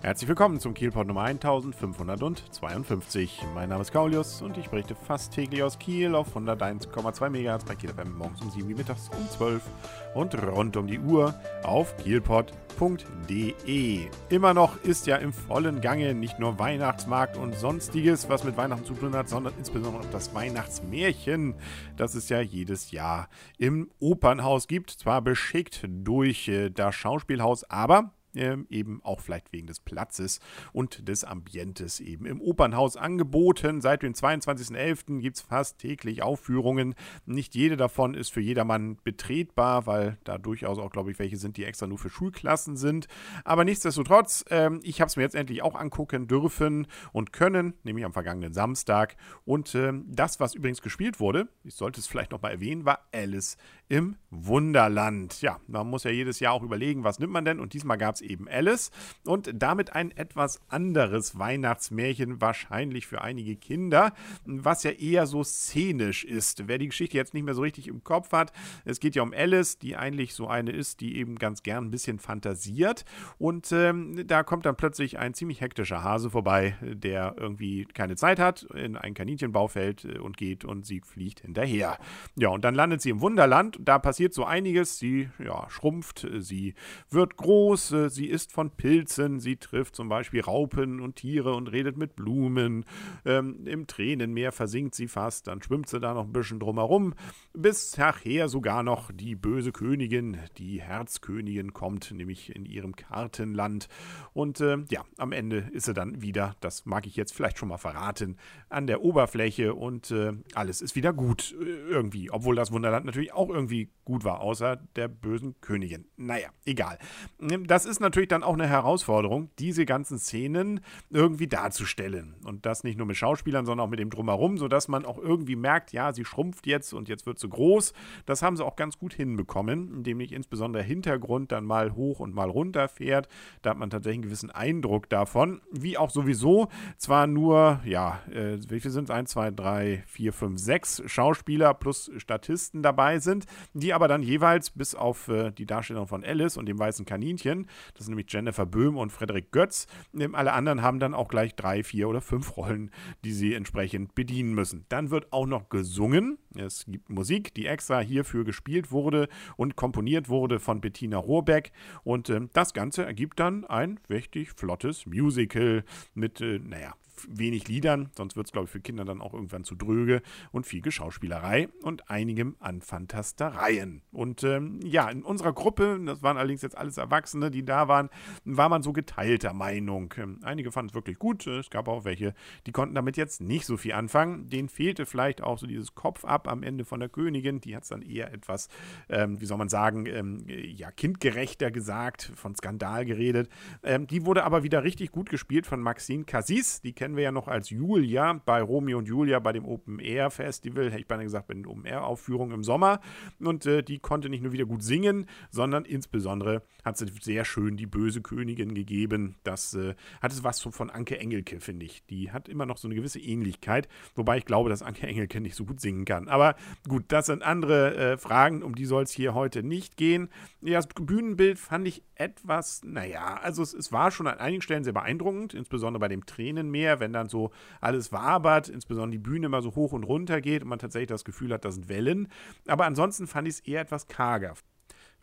Herzlich willkommen zum Kielpot Nummer 1552. Mein Name ist Kaulius und ich berichte fast täglich aus Kiel auf 101,2 MHz bei Kiel morgens um 7 Uhr mittags um 12 und rund um die Uhr auf kielpot.de. Immer noch ist ja im vollen Gange nicht nur Weihnachtsmarkt und sonstiges, was mit Weihnachten zu tun hat, sondern insbesondere auch das Weihnachtsmärchen, das es ja jedes Jahr im Opernhaus gibt. Zwar beschickt durch äh, das Schauspielhaus, aber ähm, eben auch vielleicht wegen des Platzes und des Ambientes eben im Opernhaus angeboten. Seit dem 22.11. gibt es fast täglich Aufführungen. Nicht jede davon ist für jedermann betretbar, weil da durchaus auch, glaube ich, welche sind, die extra nur für Schulklassen sind. Aber nichtsdestotrotz, ähm, ich habe es mir jetzt endlich auch angucken dürfen und können, nämlich am vergangenen Samstag. Und ähm, das, was übrigens gespielt wurde, ich sollte es vielleicht nochmal erwähnen, war Alice im Wunderland. Ja, man muss ja jedes Jahr auch überlegen, was nimmt man denn? Und diesmal gab es eben Alice und damit ein etwas anderes Weihnachtsmärchen, wahrscheinlich für einige Kinder, was ja eher so szenisch ist. Wer die Geschichte jetzt nicht mehr so richtig im Kopf hat, es geht ja um Alice, die eigentlich so eine ist, die eben ganz gern ein bisschen fantasiert und ähm, da kommt dann plötzlich ein ziemlich hektischer Hase vorbei, der irgendwie keine Zeit hat, in ein Kaninchenbau fällt äh, und geht und sie fliegt hinterher. Ja, und dann landet sie im Wunderland da passiert so einiges. Sie ja, schrumpft, sie wird groß, äh, sie isst von Pilzen, sie trifft zum Beispiel Raupen und Tiere und redet mit Blumen. Ähm, Im Tränenmeer versinkt sie fast, dann schwimmt sie da noch ein bisschen drumherum, bis nachher sogar noch die böse Königin, die Herzkönigin, kommt, nämlich in ihrem Kartenland. Und äh, ja, am Ende ist sie dann wieder, das mag ich jetzt vielleicht schon mal verraten, an der Oberfläche und äh, alles ist wieder gut äh, irgendwie, obwohl das Wunderland natürlich auch irgendwie irgendwie gut war, außer der bösen Königin. Naja, egal. Das ist natürlich dann auch eine Herausforderung, diese ganzen Szenen irgendwie darzustellen. Und das nicht nur mit Schauspielern, sondern auch mit dem Drumherum, sodass man auch irgendwie merkt, ja, sie schrumpft jetzt und jetzt wird sie groß. Das haben sie auch ganz gut hinbekommen, indem nicht insbesondere der Hintergrund dann mal hoch und mal runter fährt. Da hat man tatsächlich einen gewissen Eindruck davon. Wie auch sowieso zwar nur, ja, äh, wie viel sind es? 1, 2, 3, 4, 5, 6 Schauspieler plus Statisten dabei sind die aber dann jeweils bis auf äh, die Darstellung von Alice und dem weißen Kaninchen, das sind nämlich Jennifer Böhm und Frederik Götz, äh, alle anderen haben dann auch gleich drei, vier oder fünf Rollen, die sie entsprechend bedienen müssen. Dann wird auch noch gesungen. Es gibt Musik, die extra hierfür gespielt wurde und komponiert wurde von Bettina Rohrbeck. Und äh, das Ganze ergibt dann ein richtig flottes Musical mit, äh, naja, wenig Liedern, sonst wird es, glaube ich, für Kinder dann auch irgendwann zu dröge und viel Geschauspielerei und einigem an Fantastereien. Und ähm, ja, in unserer Gruppe, das waren allerdings jetzt alles Erwachsene, die da waren, war man so geteilter Meinung. Ähm, einige fanden es wirklich gut, es gab auch welche, die konnten damit jetzt nicht so viel anfangen. Denen fehlte vielleicht auch so dieses Kopf ab am Ende von der Königin, die hat es dann eher etwas, ähm, wie soll man sagen, ähm, ja, kindgerechter gesagt, von Skandal geredet. Ähm, die wurde aber wieder richtig gut gespielt von Maxine Cassis, die kennen wir ja noch als Julia bei Romeo und Julia bei dem Open Air Festival, hätte ich beinahe gesagt, bei den Open Air Aufführungen im Sommer. Und äh, die konnte nicht nur wieder gut singen, sondern insbesondere hat sie sehr schön die böse Königin gegeben. Das äh, hat es was von Anke Engelke, finde ich. Die hat immer noch so eine gewisse Ähnlichkeit, wobei ich glaube, dass Anke Engelke nicht so gut singen kann. Aber gut, das sind andere äh, Fragen, um die soll es hier heute nicht gehen. Ja, das Bühnenbild fand ich etwas, naja, also es, es war schon an einigen Stellen sehr beeindruckend, insbesondere bei dem Tränenmeer wenn dann so alles wabert, insbesondere die Bühne immer so hoch und runter geht und man tatsächlich das Gefühl hat, das sind Wellen. Aber ansonsten fand ich es eher etwas karger.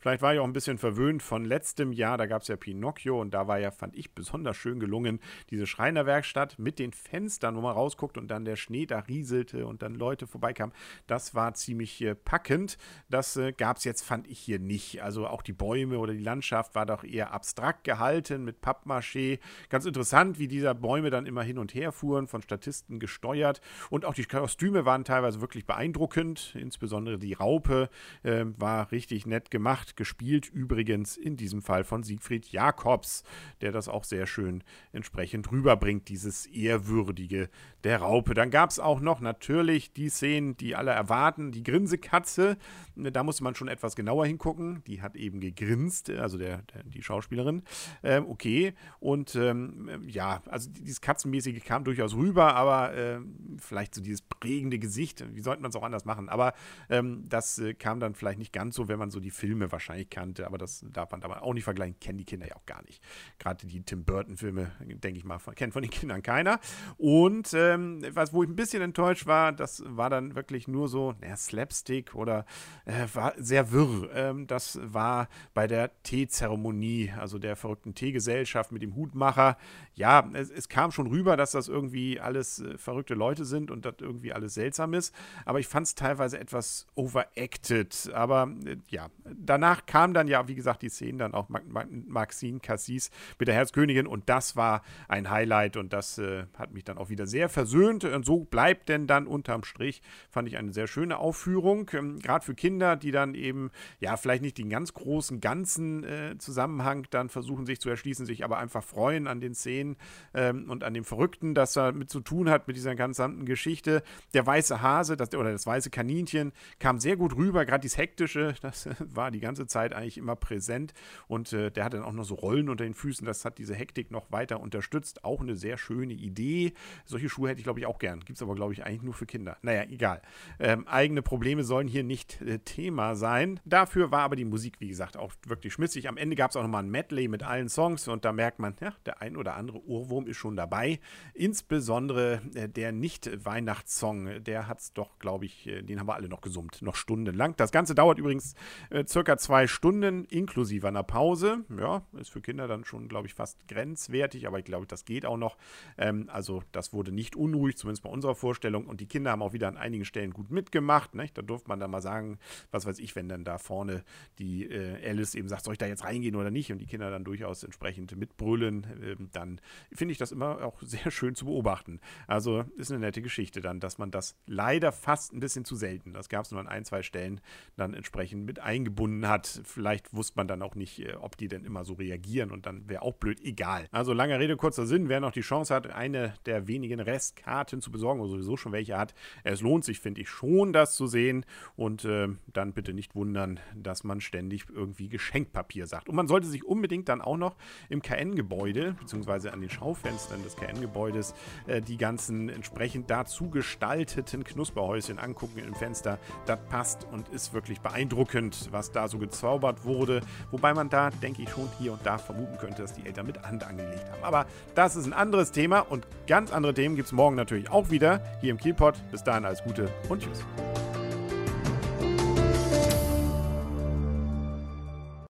Vielleicht war ich auch ein bisschen verwöhnt von letztem Jahr, da gab es ja Pinocchio und da war ja, fand ich, besonders schön gelungen, diese Schreinerwerkstatt mit den Fenstern, wo man rausguckt und dann der Schnee da rieselte und dann Leute vorbeikamen. Das war ziemlich äh, packend. Das äh, gab es jetzt, fand ich hier nicht. Also auch die Bäume oder die Landschaft war doch eher abstrakt gehalten mit Pappmaché. Ganz interessant, wie diese Bäume dann immer hin und her fuhren, von Statisten gesteuert. Und auch die Kostüme waren teilweise wirklich beeindruckend. Insbesondere die Raupe äh, war richtig nett gemacht gespielt übrigens in diesem Fall von Siegfried Jakobs, der das auch sehr schön entsprechend rüberbringt, dieses Ehrwürdige der Raupe. Dann gab es auch noch natürlich die Szenen, die alle erwarten, die Grinsekatze. Da musste man schon etwas genauer hingucken. Die hat eben gegrinst, also der, der die Schauspielerin. Ähm, okay. Und ähm, ja, also dieses Katzenmäßige kam durchaus rüber, aber äh, vielleicht so dieses prägende Gesicht, wie sollte man es auch anders machen? Aber ähm, das äh, kam dann vielleicht nicht ganz so, wenn man so die Filme wahrscheinlich wahrscheinlich kannte, aber das darf man damals auch nicht vergleichen, kennen die Kinder ja auch gar nicht. Gerade die Tim Burton-Filme, denke ich mal, kennt von den Kindern keiner. Und ähm, was, wo ich ein bisschen enttäuscht war, das war dann wirklich nur so, naja, Slapstick oder äh, war sehr wirr. Ähm, das war bei der Teezeremonie, also der verrückten Teegesellschaft mit dem Hutmacher. Ja, es, es kam schon rüber, dass das irgendwie alles äh, verrückte Leute sind und das irgendwie alles seltsam ist. Aber ich fand es teilweise etwas overacted. Aber äh, ja, danach kam dann ja, wie gesagt, die Szenen dann auch Maxine Cassis mit der Herzkönigin und das war ein Highlight und das äh, hat mich dann auch wieder sehr versöhnt. Und so bleibt denn dann unterm Strich, fand ich eine sehr schöne Aufführung. Ähm, Gerade für Kinder, die dann eben, ja, vielleicht nicht den ganz großen, ganzen äh, Zusammenhang dann versuchen sich zu erschließen, sich aber einfach freuen an den Szenen ähm, und an dem Verrückten, das da mit zu tun hat mit dieser gesamten Geschichte. Der weiße Hase das, oder das weiße Kaninchen kam sehr gut rüber, gerade dieses Hektische, das war die ganze Zeit eigentlich immer präsent und äh, der hat dann auch noch so Rollen unter den Füßen, das hat diese Hektik noch weiter unterstützt. Auch eine sehr schöne Idee. Solche Schuhe hätte ich, glaube ich, auch gern. Gibt es aber, glaube ich, eigentlich nur für Kinder. Naja, egal. Ähm, eigene Probleme sollen hier nicht äh, Thema sein. Dafür war aber die Musik, wie gesagt, auch wirklich schmissig. Am Ende gab es auch nochmal ein Medley mit allen Songs und da merkt man, ja, der ein oder andere Ohrwurm ist schon dabei. Insbesondere äh, der Nicht-Weihnachtssong, der hat es doch, glaube ich, äh, den haben wir alle noch gesummt, noch stundenlang. Das Ganze dauert übrigens äh, circa zwei Stunden, inklusive einer Pause. Ja, ist für Kinder dann schon, glaube ich, fast grenzwertig, aber ich glaube, das geht auch noch. Ähm, also das wurde nicht unruhig, zumindest bei unserer Vorstellung. Und die Kinder haben auch wieder an einigen Stellen gut mitgemacht. Ne? Da durfte man dann mal sagen, was weiß ich, wenn dann da vorne die äh, Alice eben sagt, soll ich da jetzt reingehen oder nicht? Und die Kinder dann durchaus entsprechend mitbrüllen, äh, dann finde ich das immer auch sehr schön zu beobachten. Also ist eine nette Geschichte dann, dass man das leider fast ein bisschen zu selten, das gab es nur an ein, zwei Stellen, dann entsprechend mit eingebunden hat. Vielleicht wusste man dann auch nicht, äh, ob die denn immer so reagieren und dann wäre auch blöd, egal. Also lange Rede, kurzer Sinn, wer noch die Chance hat, eine der wenigen Restkarten zu besorgen oder sowieso schon welche hat, es lohnt sich, finde ich, schon, das zu sehen und äh, dann bitte nicht wundern, dass man ständig irgendwie Geschenkpapier sagt. Und man sollte sich unbedingt dann auch noch im KN-Gebäude, beziehungsweise an den Schaufenstern des KN-Gebäudes, äh, die ganzen entsprechend dazu gestalteten Knusperhäuschen angucken im Fenster. Das passt und ist wirklich beeindruckend, was da so gezaubert wurde. Wobei man da, denke ich, schon hier und da vermuten könnte, dass die Eltern mit Hand angelegt haben. Aber das ist ein anderes Thema und ganz andere Themen gibt es morgen natürlich auch wieder hier im Kielpot. Bis dahin alles Gute und Tschüss.